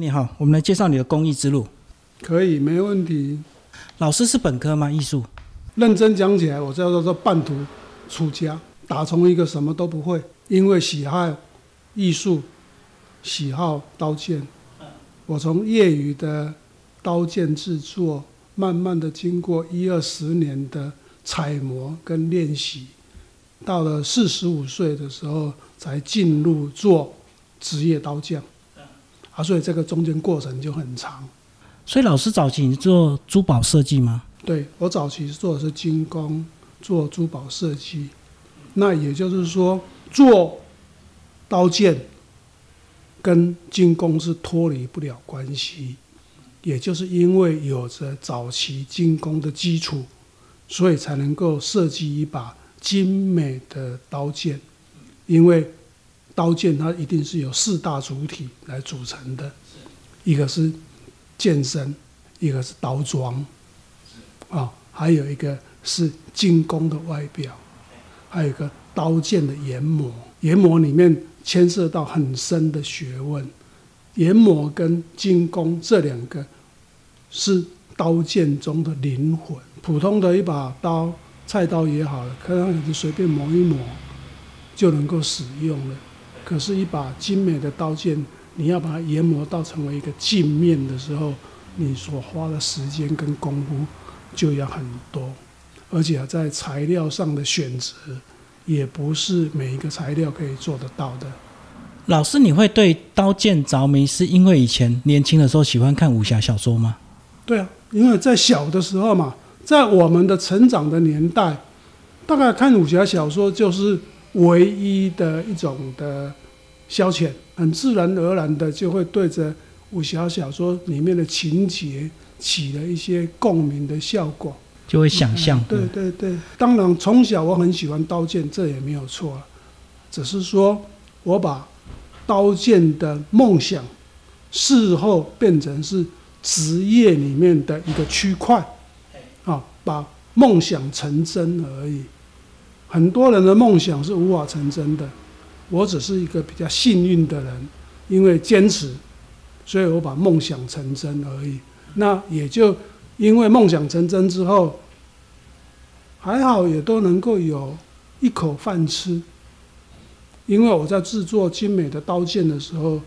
你好，我们来介绍你的公益之路。可以，没问题。老师是本科吗？艺术？认真讲起来，我叫做半途出家，打从一个什么都不会，因为喜爱艺术，喜好刀剑。我从业余的刀剑制作，慢慢的经过一二十年的揣摩跟练习，到了四十五岁的时候，才进入做职业刀匠。啊，所以这个中间过程就很长。所以老师早期你做珠宝设计吗？对我早期做的是精工，做珠宝设计。那也就是说，做刀剑跟精工是脱离不了关系。也就是因为有着早期精工的基础，所以才能够设计一把精美的刀剑。因为刀剑它一定是由四大主体来组成的，一个是剑身，一个是刀装，啊，还有一个是精工的外表，还有一个刀剑的研磨。研磨里面牵涉到很深的学问，研磨跟精工这两个是刀剑中的灵魂。普通的一把刀，菜刀也好了，可能你随便磨一磨就能够使用了。可是，一把精美的刀剑，你要把它研磨到成为一个镜面的时候，你所花的时间跟功夫就要很多，而且在材料上的选择，也不是每一个材料可以做得到的。老师，你会对刀剑着迷，是因为以前年轻的时候喜欢看武侠小说吗？对啊，因为在小的时候嘛，在我们的成长的年代，大概看武侠小说就是。唯一的一种的消遣，很自然而然的就会对着武侠小说里面的情节起了一些共鸣的效果，就会想象。对对对，当然从小我很喜欢刀剑，这也没有错，只是说我把刀剑的梦想事后变成是职业里面的一个区块，啊，把梦想成真而已。很多人的梦想是无法成真的，我只是一个比较幸运的人，因为坚持，所以我把梦想成真而已。那也就因为梦想成真之后，还好也都能够有一口饭吃。因为我在制作精美的刀剑的时候，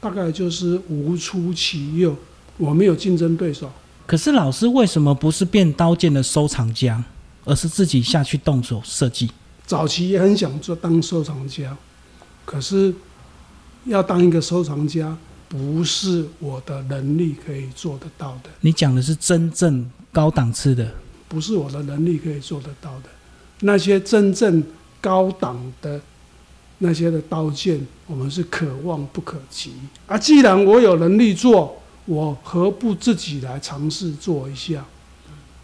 大概就是无出其右，我没有竞争对手。可是老师为什么不是变刀剑的收藏家？而是自己下去动手设计。早期也很想做当收藏家，可是要当一个收藏家，不是我的能力可以做得到的。你讲的是真正高档次的，不是我的能力可以做得到的。那些真正高档的那些的刀剑，我们是可望不可及。啊，既然我有能力做，我何不自己来尝试做一下？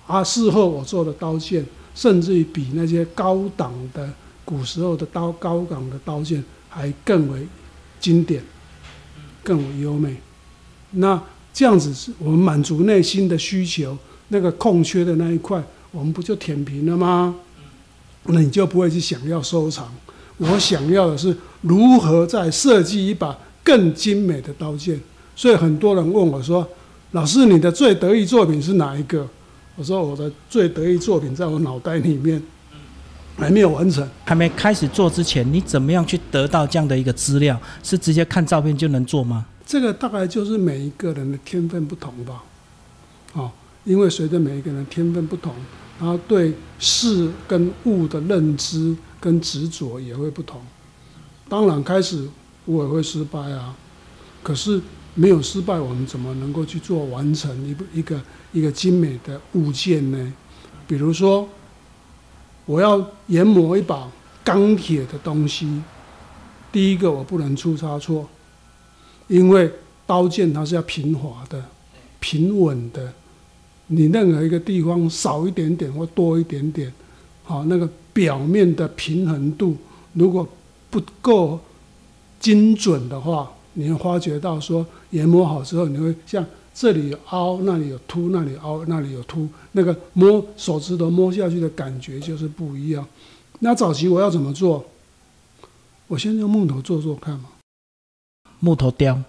啊，事后我做的刀剑，甚至于比那些高档的古时候的刀、高档的刀剑还更为经典，更为优美。那这样子是我们满足内心的需求，那个空缺的那一块，我们不就填平了吗？那你就不会去想要收藏。我想要的是如何再设计一把更精美的刀剑。所以很多人问我说：“老师，你的最得意作品是哪一个？”我说我的最得意作品在我脑袋里面，还没有完成，还没开始做之前，你怎么样去得到这样的一个资料？是直接看照片就能做吗？这个大概就是每一个人的天分不同吧。哦，因为随着每一个人天分不同，然后对事跟物的认知跟执着也会不同。当然，开始我也会失败啊，可是。没有失败，我们怎么能够去做完成一部一个一个精美的物件呢？比如说，我要研磨一把钢铁的东西，第一个我不能出差错，因为刀剑它是要平滑的、平稳的，你任何一个地方少一点点或多一点点，好，那个表面的平衡度如果不够精准的话。你会发觉到说研磨好之后，你会像这里有凹，那里有凸，那里凹，那里有凸，那个摸手指头摸下去的感觉就是不一样。那早期我要怎么做？我先用木头做做看嘛。木头雕，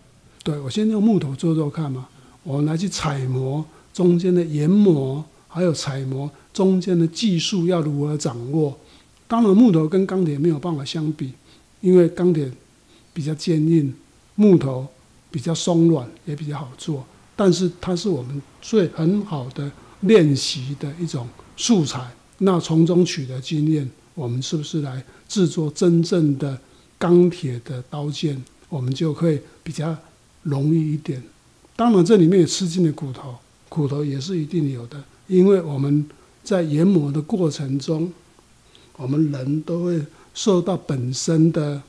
对，我先用木头做做看嘛，我拿去采磨中间的研磨，还有采磨中间的技术要如何掌握。当然，木头跟钢铁没有办法相比，因为钢铁比较坚硬，木头比较松软，也比较好做。但是它是我们最很好的练习的一种素材。那从中取得经验，我们是不是来制作真正的钢铁的刀剑？我们就会比较容易一点。当然，这里面也吃进了骨头，骨头也是一定有的，因为我们在研磨的过程中。我们人都会受到本身的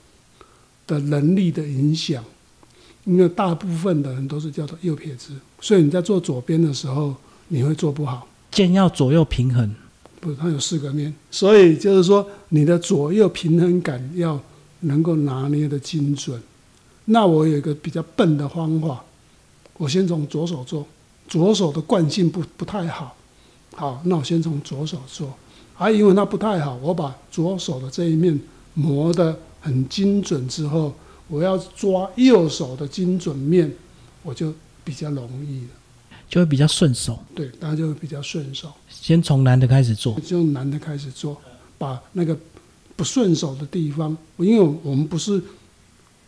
的能力的影响，因为大部分的人都是叫做右撇子，所以你在做左边的时候，你会做不好。剑要左右平衡，不，它有四个面，所以就是说你的左右平衡感要能够拿捏的精准。那我有一个比较笨的方法，我先从左手做，左手的惯性不不太好，好，那我先从左手做。还因为它不太好，我把左手的这一面磨得很精准之后，我要抓右手的精准面，我就比较容易了，就会比较顺手。对，大家就会比较顺手。先从难的开始做，就难的开始做，把那个不顺手的地方，因为我们不是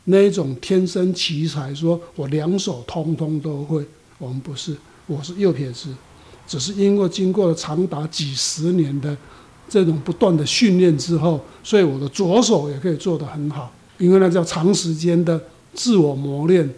那一种天生奇才，说我两手通通都会，我们不是，我是右撇子，只是因为经过了长达几十年的。这种不断的训练之后，所以我的左手也可以做得很好，因为那叫长时间的自我磨练，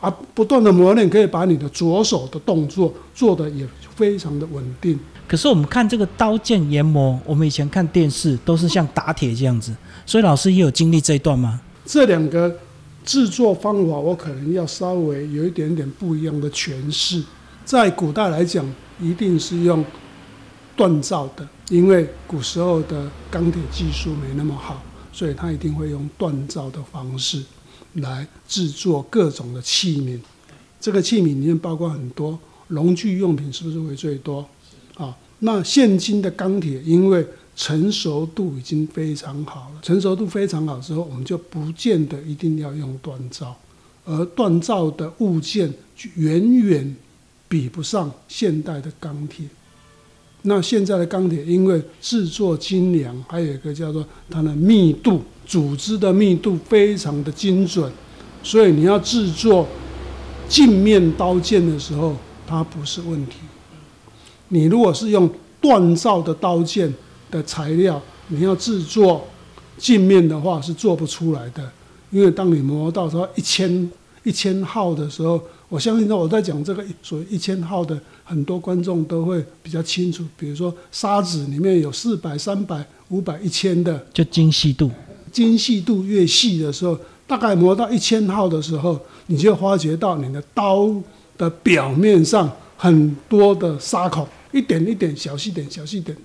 而不断的磨练可以把你的左手的动作做得也非常的稳定。可是我们看这个刀剑研磨，我们以前看电视都是像打铁这样子，所以老师也有经历这一段吗？这两个制作方法，我可能要稍微有一点点不一样的诠释。在古代来讲，一定是用。锻造的，因为古时候的钢铁技术没那么好，所以他一定会用锻造的方式来制作各种的器皿。这个器皿里面包括很多农具用品，是不是会最多？啊，那现今的钢铁因为成熟度已经非常好了，成熟度非常好之后，我们就不见得一定要用锻造，而锻造的物件远远比不上现代的钢铁。那现在的钢铁，因为制作精良，还有一个叫做它的密度，组织的密度非常的精准，所以你要制作镜面刀剑的时候，它不是问题。你如果是用锻造的刀剑的材料，你要制作镜面的话是做不出来的，因为当你磨到说一千一千号的时候。我相信，我在讲这个所谓一千号的，很多观众都会比较清楚。比如说，砂纸里面有四百、三百、五百、一千的，就精细度。精细度越细的时候，大概磨到一千号的时候，你就发觉到你的刀的表面上很多的沙口，一点一点小细点、小细点，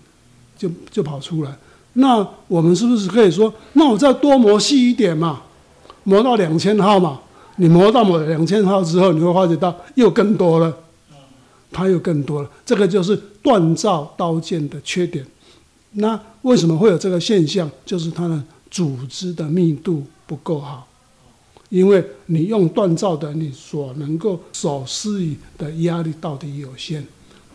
就就跑出来。那我们是不是可以说，那我再多磨细一点嘛，磨到两千号嘛？你磨到某两千号之后，你会发觉到又更多了，它又更多了。这个就是锻造刀剑的缺点。那为什么会有这个现象？就是它的组织的密度不够好。因为你用锻造的，你所能够所施予的压力到底有限。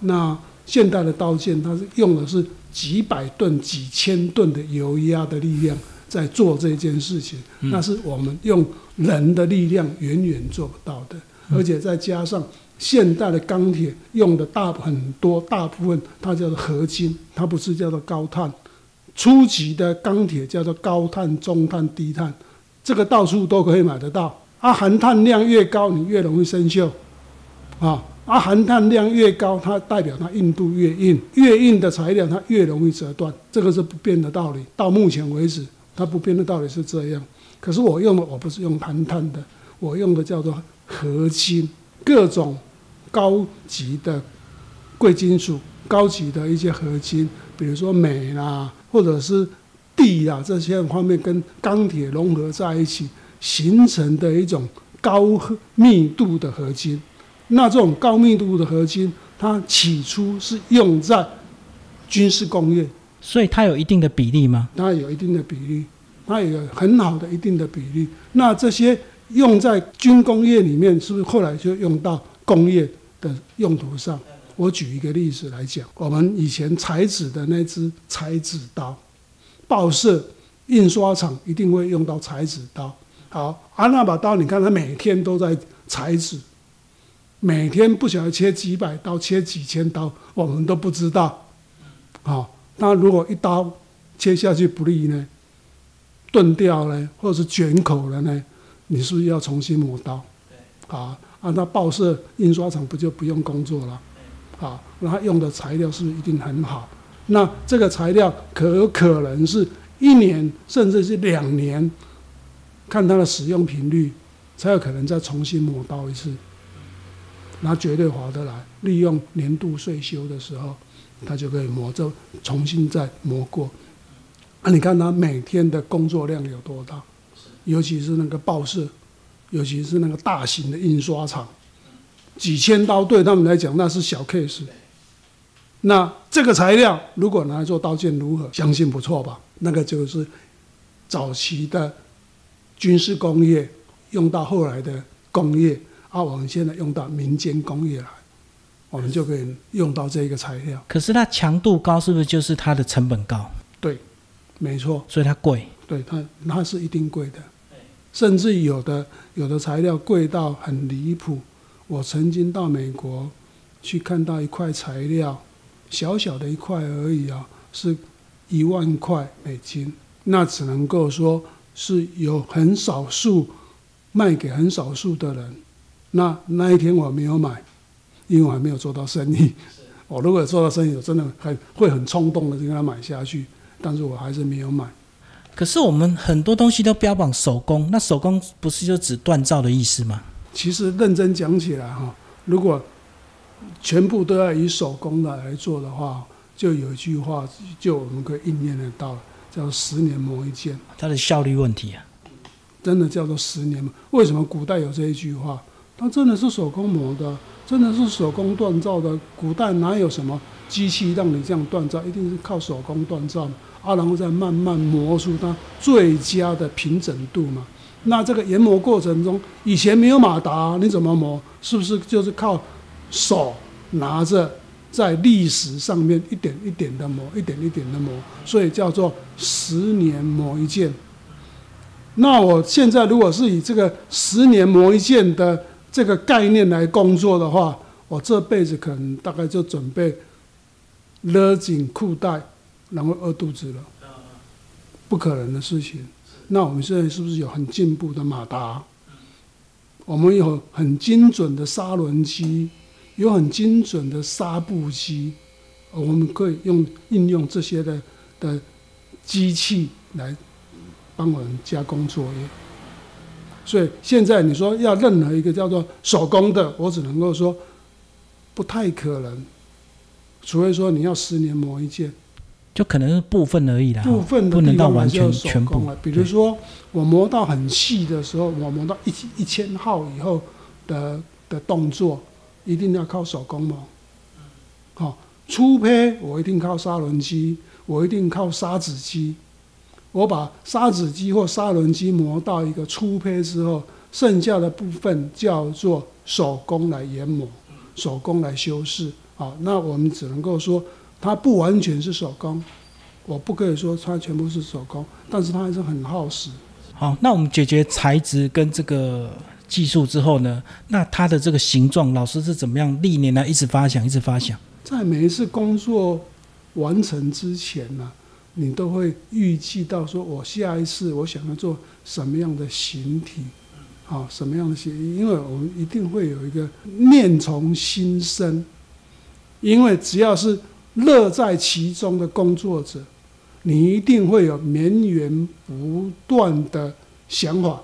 那现代的刀剑，它是用的是几百吨、几千吨的油压的力量。在做这件事情，那是我们用人的力量远远做不到的，而且再加上现代的钢铁用的大很多大部分，它叫做合金，它不是叫做高碳。初级的钢铁叫做高碳、中碳、低碳，这个到处都可以买得到。啊，含碳量越高，你越容易生锈。啊，啊，含碳量越高，它代表它硬度越硬，越硬的材料它越容易折断，这个是不变的道理。到目前为止。它不变的道理是这样，可是我用的我不是用含碳的，我用的叫做合金，各种高级的贵金属、高级的一些合金，比如说镁啦，或者是地啊这些方面跟钢铁融合在一起形成的一种高密度的合金。那这种高密度的合金，它起初是用在军事工业。所以它有一定的比例吗？它有一定的比例，它有很好的一定的比例。那这些用在军工业里面，是不是后来就用到工业的用途上？我举一个例子来讲，我们以前裁纸的那支裁纸刀，报社、印刷厂一定会用到裁纸刀。好，啊，那把刀，你看它每天都在裁纸，每天不晓得切几百刀、切几千刀，我们都不知道。好，那如果一刀切下去不利呢，钝掉呢，或者是卷口了呢，你是不是要重新磨刀？啊，啊，那报社、印刷厂不就不用工作了？啊，那它用的材料是不是一定很好？那这个材料可可能是一年甚至是两年。看它的使用频率，才有可能再重新磨刀一次，那绝对划得来。利用年度税休的时候，他就可以磨，就重新再磨过。啊，你看他每天的工作量有多大？尤其是那个报社，尤其是那个大型的印刷厂，几千刀对他们来讲那是小 case。那这个材料如果拿来做刀剑如何？相信不错吧？那个就是早期的。军事工业用到后来的工业，啊，我们现在用到民间工业来，我们就可以用到这一个材料。可是它强度高，是不是就是它的成本高？对，没错。所以它贵。对它，它是一定贵的。甚至有的有的材料贵到很离谱。我曾经到美国去看到一块材料，小小的一块而已啊，是一万块美金。那只能够说。是有很少数卖给很少数的人，那那一天我没有买，因为我还没有做到生意。我如果做到生意，我真的很会很冲动的就给他买下去，但是我还是没有买。可是我们很多东西都标榜手工，那手工不是就指锻造的意思吗？其实认真讲起来哈，如果全部都要以手工的来做的话，就有一句话，就我们可以应验得到。叫十年磨一剑，它的效率问题啊，真的叫做十年磨。为什么古代有这一句话？它真的是手工磨的，真的是手工锻造的。古代哪有什么机器让你这样锻造？一定是靠手工锻造啊，然后再慢慢磨出它最佳的平整度嘛。那这个研磨过程中，以前没有马达，你怎么磨？是不是就是靠手拿着？在历史上面一点一点的磨，一点一点的磨，所以叫做十年磨一剑。那我现在如果是以这个十年磨一剑的这个概念来工作的话，我这辈子可能大概就准备勒紧裤带，然后饿肚子了，不可能的事情。那我们现在是不是有很进步的马达？我们有很精准的砂轮机？有很精准的纱布机，我们可以用应用这些的的机器来帮我们加工作业。所以现在你说要任何一个叫做手工的，我只能够说不太可能，除非说你要十年磨一件，就可能是部分而已啦，部分不能到完全全部。比如说我磨到很细的时候，我磨到一一千号以后的的动作。一定要靠手工磨，好粗胚我一定靠砂轮机，我一定靠砂纸机。我把砂纸机或砂轮机磨到一个粗胚之后，剩下的部分叫做手工来研磨，手工来修饰。好，那我们只能够说它不完全是手工，我不可以说它全部是手工，但是它还是很耗时。好，那我们解决材质跟这个。技术之后呢？那它的这个形状，老师是怎么样历年来一直发想，一直发想？在每一次工作完成之前呢，你都会预计到说，我下一次我想要做什么样的形体，好，什么样的形？因为我们一定会有一个念从心生，因为只要是乐在其中的工作者，你一定会有绵源不断的想法。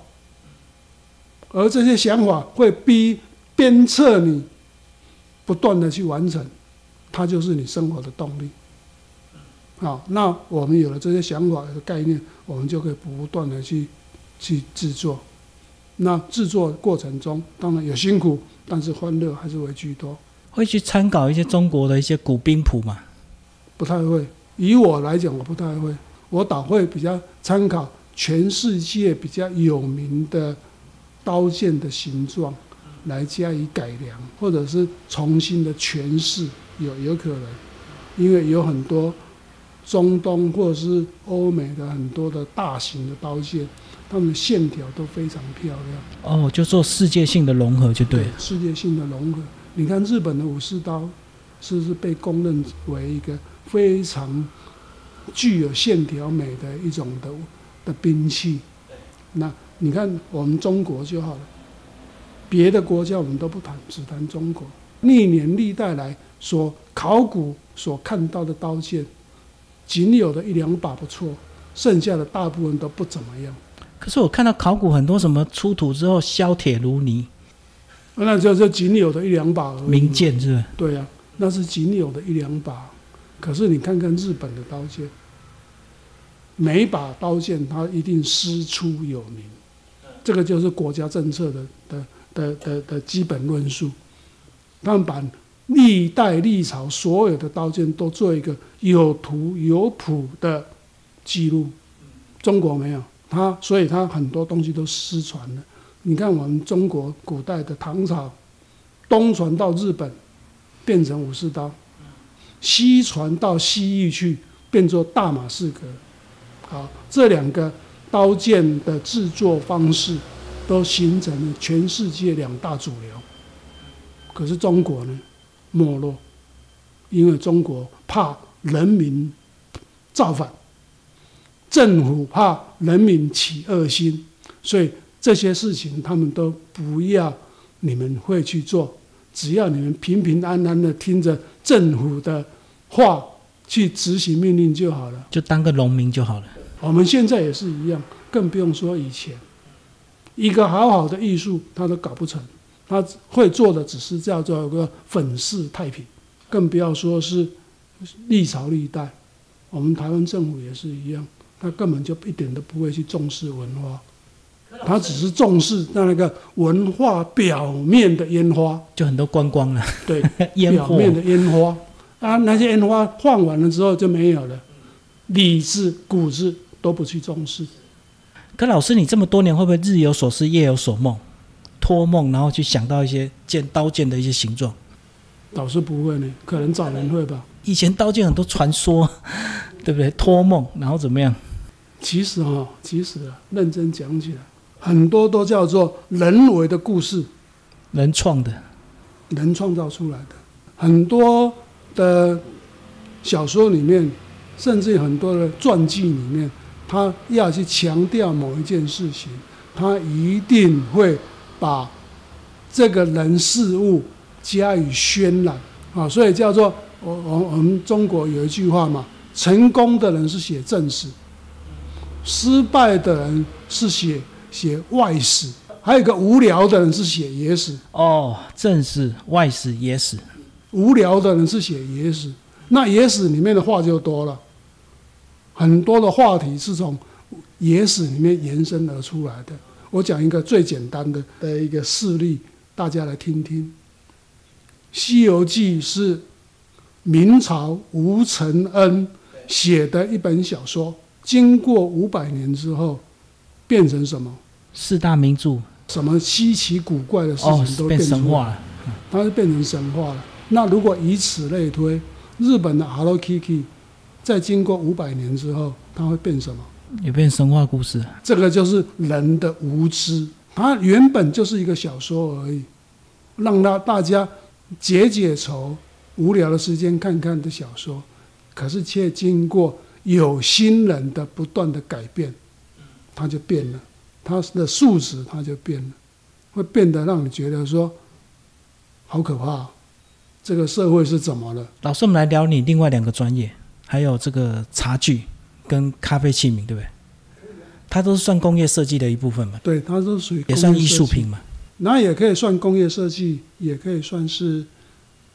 而这些想法会逼鞭策你不断的去完成，它就是你生活的动力。好，那我们有了这些想法和概念，我们就可以不断的去去制作。那制作过程中当然有辛苦，但是欢乐还是为居多。会去参考一些中国的一些古兵谱吗？不太会。以我来讲，我不太会。我倒会比较参考全世界比较有名的。刀剑的形状来加以改良，或者是重新的诠释，有有可能，因为有很多中东或者是欧美的很多的大型的刀剑，它们的线条都非常漂亮。哦，就做世界性的融合就对了。世界性的融合。你看日本的武士刀，是不是被公认为一个非常具有线条美的一种的的兵器？那你看我们中国就好了，别的国家我们都不谈，只谈中国。历年历代来所考古所看到的刀剑，仅有的一两把不错，剩下的大部分都不怎么样。可是我看到考古很多什么出土之后削铁如泥，那就是仅有的一两把而已。名剑是不是？对呀、那是仅有的一两把。可是你看看日本的刀剑，每一把刀剑它一定师出有名，这个就是国家政策的的的的的基本论述。他们把历代历朝所有的刀剑都做一个有图有谱的记录，中国没有，它所以它很多东西都失传了。你看我们中国古代的唐朝，东传到日本变成武士刀，西传到西域去变作大马士革。好，这两个刀剑的制作方式都形成了全世界两大主流。可是中国呢，没落，因为中国怕人民造反，政府怕人民起恶心，所以这些事情他们都不要你们会去做，只要你们平平安安的听着政府的话去执行命令就好了。就当个农民就好了。我们现在也是一样，更不用说以前，一个好好的艺术他都搞不成，他会做的只是叫做一个粉饰太平，更不要说是历朝历代，我们台湾政府也是一样，他根本就一点都不会去重视文化，他只是重视那个文化表面的烟花，就很多观光了，对，表面的烟花。啊，那些烟花放完了之后就没有了，理智、骨子都不去重视。可老师，你这么多年会不会日有所思，夜有所梦，托梦然后去想到一些剑刀剑的一些形状？老师不会呢，可能找人会吧。以前刀剑很多传说，对不对？托梦然后怎么样？其实哈、其实啊，认真讲起来，很多都叫做人为的故事，人创的，人创造出来的。很多的小说里面，甚至很多的传记里面，他要去强调某一件事情，他一定会把这个人事物加以渲染啊，所以叫做我我我们中国有一句话嘛，成功的人是写正史，失败的人是写写外史，还有一个无聊的人是写野史。哦，正史、外史、野史，无聊的人是写野史，那野史里面的话就多了，很多的话题是从野史里面延伸而出来的。我讲一个最简单的的一个事例，大家来听听。《西游记》是明朝吴承恩写的一本小说，经过五百年之后，变成什么？四大名著，什么稀奇古怪的事哦情，都变变出来神话了。它是变成神话了。那如果以此类推，日本的 Hello Kitty 在经过五百年之后，它会变什么？也变神话故事。这个就是人的无知。它原本就是一个小说而已，让它大家解解愁，无聊的时间看看的小说，可是却经过有心人的不断的改变，它就变了，它的素质它就变了，会变得让你觉得说，好可怕，这个社会是怎么了？老师，我们来聊你另外两个专业，还有这个茶具跟咖啡器皿，对不对？它都是算工业设计的一部分嘛，对，它都属于也算艺术品嘛。那也可以算工业设计，也可以算是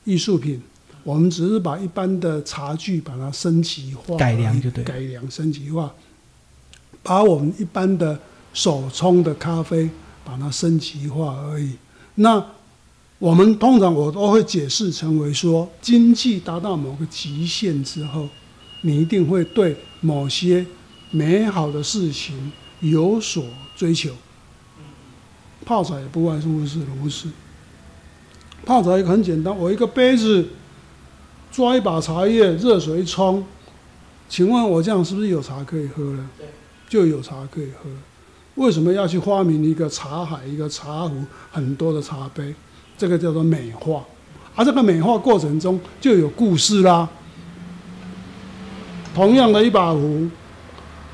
艺术品。我们只是把一般的茶具把它升级化，改良就对改良升级化，把我们一般的手冲的咖啡把它升级化而已。那我们通常我都会解释成为说，经济达到某个极限之后，你一定会对某些美好的事情有所追求。泡茶也不外乎是如此。泡茶一个很简单，我一个杯子抓一把茶叶，热水一冲，请问我这样是不是有茶可以喝了？就有茶可以喝。为什么要去发明一个茶海、一个茶壶、很多的茶杯？这个叫做美化。而这个美化过程中就有故事啦。同样的一把壶，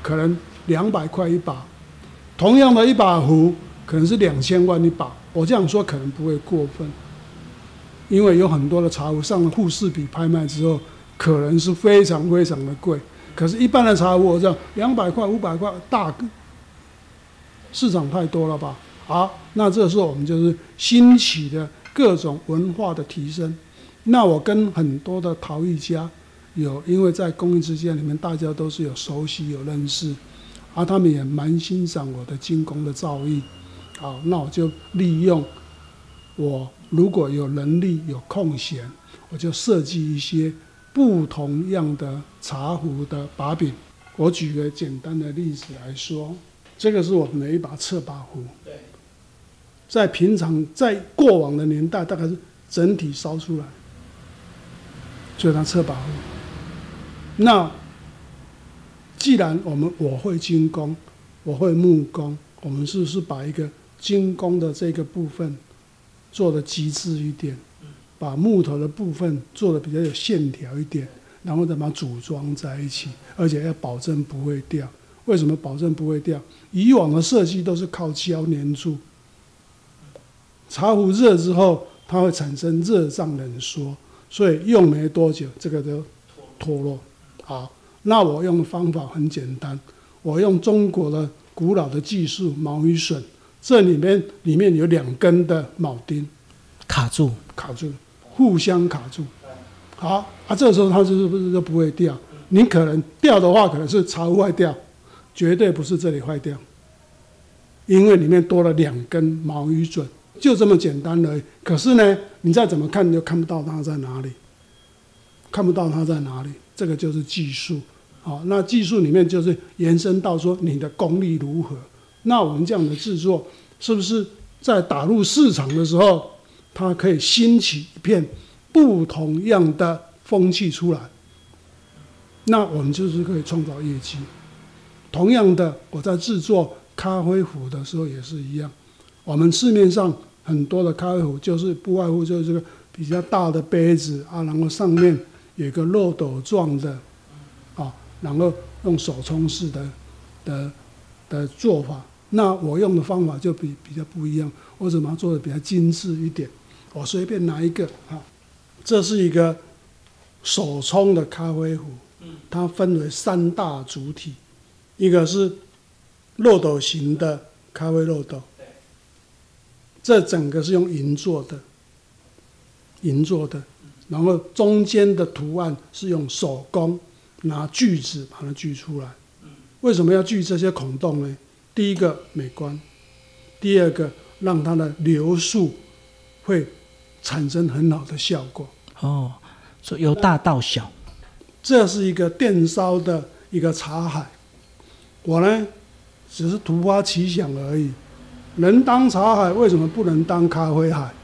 可能两百块一把；同样的一把壶，可能是两千万一把。我这样说可能不会过分。因为有很多的茶壶上了富士比拍卖之后，可能是非常非常的贵。可是，一般的茶壶，我讲两百块、五百块，大市场太多了吧？好，那这时候我们就是兴起的各种文化的提升。那我跟很多的陶艺家有，因为在公益之间里面，大家都是有熟悉、有认识，而他们也蛮欣赏我的精工的造诣。好，那我就利用我。如果有能力有空闲，我就设计一些不同样的茶壶的把柄。我举个简单的例子来说，这个是我们的一把侧把壶。对，在平常在过往的年代，大概是整体烧出来，就它侧把壶。那既然我们我会精工，我会木工，我们是不是把一个精工的这个部分？做的极致一点，把木头的部分做的比较有线条一点，然后再把它组装在一起，而且要保证不会掉。为什么保证不会掉？以往的设计都是靠胶粘住，茶壶热之后它会产生热胀冷缩，所以用没多久这个就脱落。好，那我用的方法很简单，我用中国的古老的技术毛与笋。这里面里面有两根的铆钉，卡住，卡住，互相卡住。好啊，这时候它就是不是就不会掉？你可能掉的话，可能是茶壶坏掉，绝对不是这里坏掉，因为里面多了两根毛与准，就这么简单而已。可是呢，你再怎么看，你就看不到它在哪里，看不到它在哪里。这个就是技术。好，那技术里面就是延伸到说你的功力如何。那我们这样的制作，是不是在打入市场的时候，它可以兴起一片不同样的风气出来？那我们就是可以创造业绩。同样的，我在制作咖啡壶的时候也是一样。我们市面上很多的咖啡壶，就是不外乎就是这个比较大的杯子啊，然后上面有一个漏斗状的，啊，然后用手冲式的的的做法。那我用的方法就比比较不一样，我怎么做的比较精致一点？我随便拿一个啊，这是一个手冲的咖啡壶，它分为三大主体，一个是漏斗型的咖啡漏斗，这整个是用银做的，银做的，然后中间的图案是用手工拿锯子把它锯出来，为什么要锯这些孔洞呢？第一个美观，第二个让它的流速会产生很好的效果。哦，所以由大到小，这是一个电烧的一个茶海。我呢，只是突发奇想而已。能当茶海，为什么不能当咖啡海？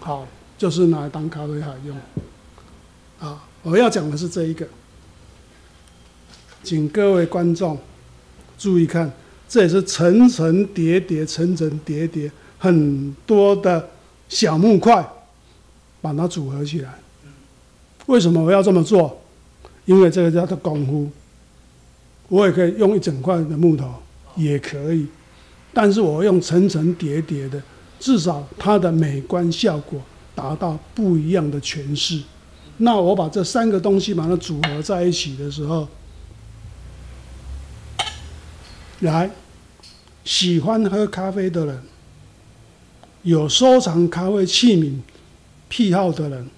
好，就是拿来当咖啡海用。啊，我要讲的是这一个，请各位观众注意看。这也是层层叠叠、层层叠叠很多的小木块，把它组合起来。为什么我要这么做？因为这个叫做功夫。我也可以用一整块的木头，也可以，但是我用层层叠叠的，至少它的美观效果达到不一样的诠释。那我把这三个东西把它组合在一起的时候。来，喜欢喝咖啡的人，有收藏咖啡器皿癖好的人，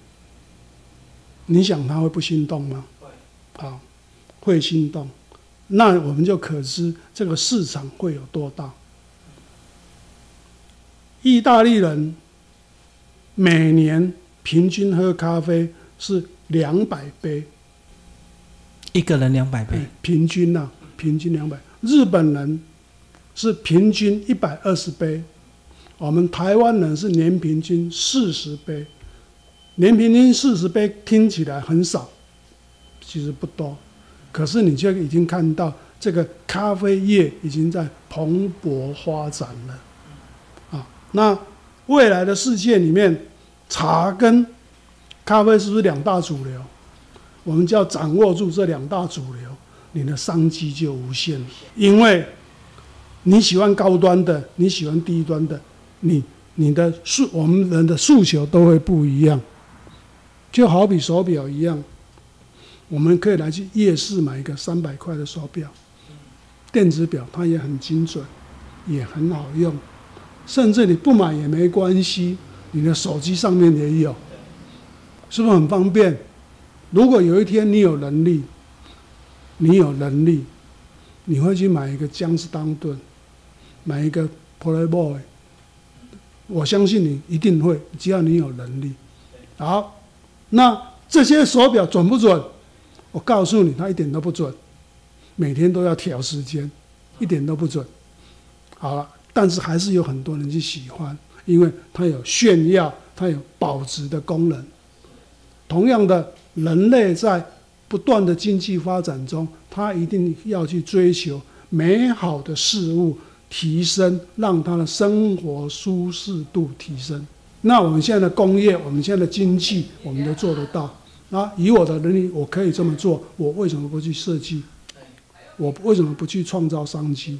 你想他会不心动吗？会，好，会心动。那我们就可知这个市场会有多大。意大利人每年平均喝咖啡是两百杯，一个人两百杯，平均呐，平均两百。日本人是平均一百二十杯，我们台湾人是年平均四十杯，年平均四十杯听起来很少，其实不多，可是你却已经看到这个咖啡业已经在蓬勃发展了，啊，那未来的世界里面，茶跟咖啡是不是两大主流？我们就要掌握住这两大主流，你的商机就无限了。因为你喜欢高端的，你喜欢低端的，你你的诉我们人的诉求都会不一样。就好比手表一样，我们可以来去夜市买一个三百块的手表，电子表它也很精准，也很好用，甚至你不买也没关系，你的手机上面也有，是不是很方便？如果有一天你有能力，你有能力，你会去买一个江诗丹顿，买一个 Playboy，我相信你一定会，只要你有能力。好，那这些手表准不准？我告诉你，它一点都不准，每天都要调时间，一点都不准。好了，但是还是有很多人去喜欢，因为它有炫耀，它有保值的功能。同样的。人类在不断的经济发展中，他一定要去追求美好的事物，提升让他的生活舒适度提升。那我们现在的工业，我们现在的经济，我们都做得到。那以我的能力，我可以这么做，我为什么不去设计？我为什么不去创造商机？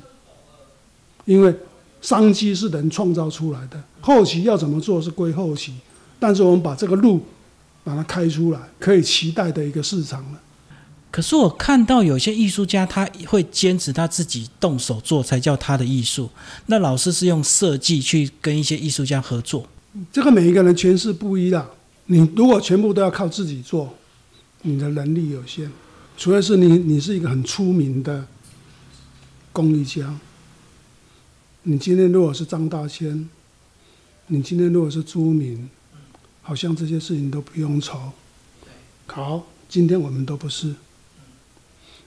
因为商机是人创造出来的，后期要怎么做是归后期，但是我们把这个路。把它开出来，可以期待的一个市场了。可是我看到有些艺术家，他会坚持他自己动手做才叫他的艺术。那老师是用设计去跟一些艺术家合作，这个每一个人诠释不一样。你如果全部都要靠自己做，你的能力有限。除非是你，你是一个很出名的工艺家。你今天如果是张大千，你今天如果是朱明。好像这些事情都不用愁。好，今天我们都不是，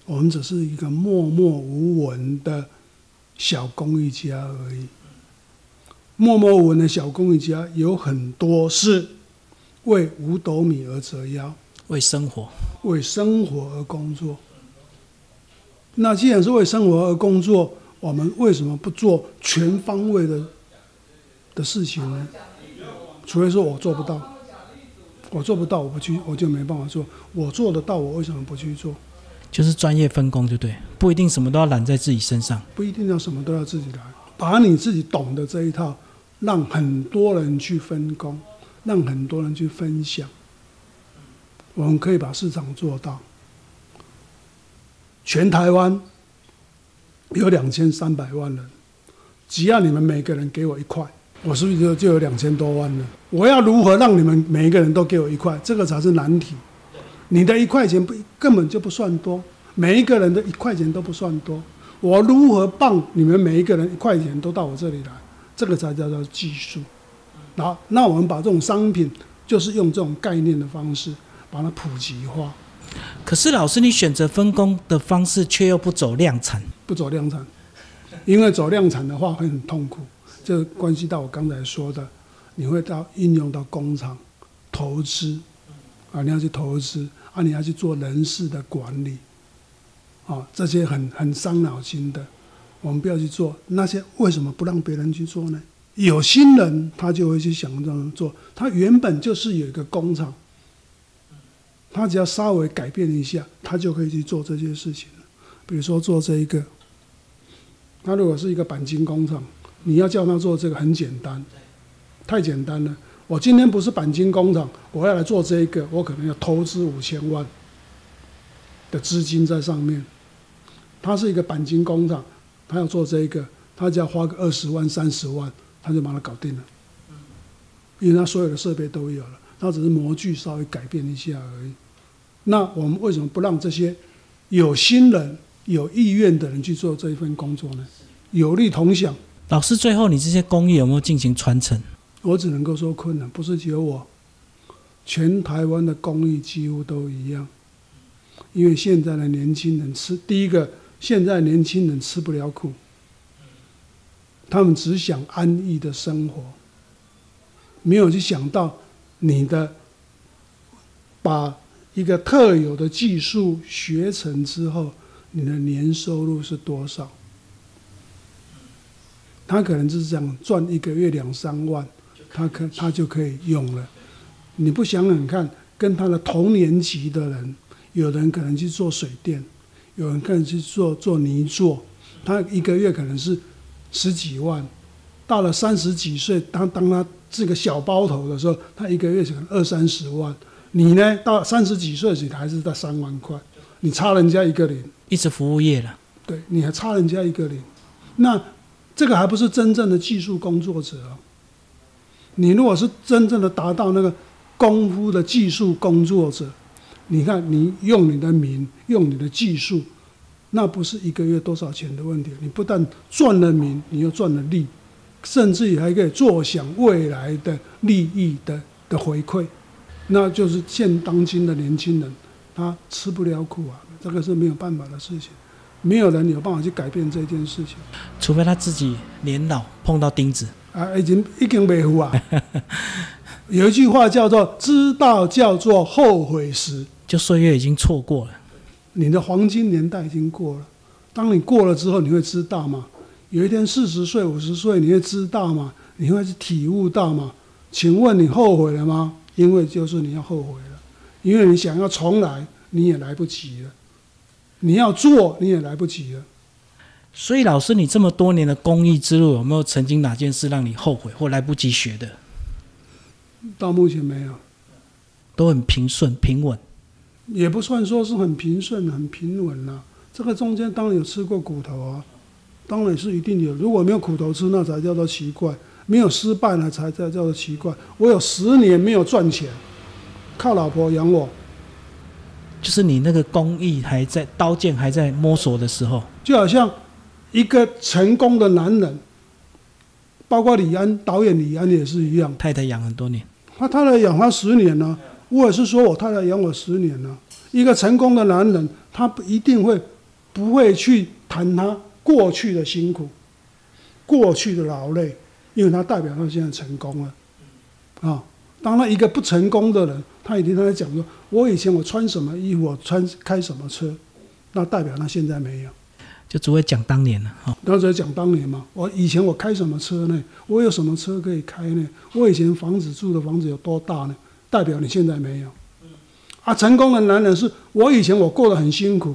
我们只是一个默默无闻的小公益家而已。默默无闻的小公益家有很多是为五斗米而折腰，为生活，为生活而工作。那既然是为生活而工作，我们为什么不做全方位的的事情呢？除非说我做不到，我做不到，我不去，我就没办法做。我做得到，我为什么不去做？就是专业分工，就对，不一定什么都要揽在自己身上，不一定要什么都要自己来，把你自己懂的这一套，让很多人去分工，让很多人去分享，我们可以把市场做到。全台湾有两千三百万人，只要你们每个人给我一块。我是不是就就有两千多万了？我要如何让你们每一个人都给我一块？这个才是难题。你的一块钱不根本就不算多，每一个人的一块钱都不算多。我如何帮你们每一个人一块钱都到我这里来？这个才叫做技术。那，那我们把这种商品，就是用这种概念的方式把它普及化。可是老师，你选择分工的方式，却又不走量产，不走量产，因为走量产的话会很痛苦。这关系到我刚才说的，你会到应用到工厂投资，啊，你要去投资，啊，你要去做人事的管理，啊，这些很很伤脑筋的，我们不要去做。那些为什么不让别人去做呢？有心人他就会去想这样做，他原本就是有一个工厂，他只要稍微改变一下，他就可以去做这些事情了。比如说做这一个，他如果是一个钣金工厂。你要叫他做这个很简单，太简单了。我今天不是钣金工厂，我要来做这一个，我可能要投资五千万的资金在上面。他是一个钣金工厂，他要做这一个，他只要花个二十万、三十万，他就把它搞定了。因为他所有的设备都有了，他只是模具稍微改变一下而已。那我们为什么不让这些有心人、有意愿的人去做这一份工作呢？有利同享。老师，最后你这些工艺有没有进行传承？我只能够说困难，不是只有我，全台湾的工艺几乎都一样。因为现在的年轻人吃，第一个，现在年轻人吃不了苦，他们只想安逸的生活，没有去想到你的把一个特有的技术学成之后，你的年收入是多少？他可能就是这样赚一个月两三万，他可他就可以用了。你不想想看，跟他的同年级的人，有人可能去做水电，有人可能去做做泥做，他一个月可能是十几万。到了三十几岁，当当他是个小包头的时候，他一个月可能二三十万。你呢，到三十几岁时还是在三万块，你差人家一个零。一直服务业了，对，你还差人家一个零，那这个还不是真正的技术工作者哦。你如果是真正的达到那个功夫的技术工作者，你看你用你的名，用你的技术，那不是一个月多少钱的问题。你不但赚了名，你又赚了利，甚至于还可以坐享未来的利益的的回馈，那就是现当今的年轻人，他吃不了苦啊。这个是没有办法的事情，没有人有办法去改变这件事情。除非他自己年老碰到钉子。啊，已经已经没糊啊。有一句话叫做“知道叫做后悔时”，就岁月已经错过了。你的黄金年代已经过了。当你过了之后，你会知道吗？有一天四十岁、五十岁，你会知道吗？你会去体悟到吗？请问你后悔了吗？因为就是你要后悔了，因为你想要重来，你也来不及了。你要做，你也来不及了。所以，老师，你这么多年的公益之路，有没有曾经哪件事让你后悔或来不及学的？到目前没有，都很平顺平稳。也不算说是很平顺、很平稳了。这个中间当然有吃过苦头啊，当然是一定有。如果没有苦头吃，那才叫做奇怪；没有失败呢，才叫叫做奇怪。我有十年没有赚钱，靠老婆养我。就是你那个工艺还在，刀剑还在摸索的时候，就好像一个成功的男人，包括李安导演李安也是一样，太太养很多年，他太太养他十年呢。我也是说我太太养我十年呢。一个成功的男人，他不一定会不会去谈他过去的辛苦、过去的劳累，因为他代表他现在成功了啊。当然一个不成功的人，他一定在讲说：“我以前我穿什么衣服，我穿开什么车，那代表他现在没有，就只会讲当年了。”哈，然后只会讲当年嘛。我以前我开什么车呢？我有什么车可以开呢？我以前房子住的房子有多大呢？代表你现在没有。啊，成功的男人是我以前我过得很辛苦，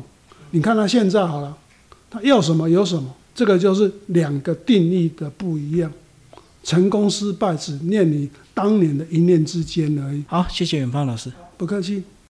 你看他现在好了，他要什么有什么，这个就是两个定义的不一样。成功失败只念你当年的一念之间而已。好，谢谢远方老师，不客气。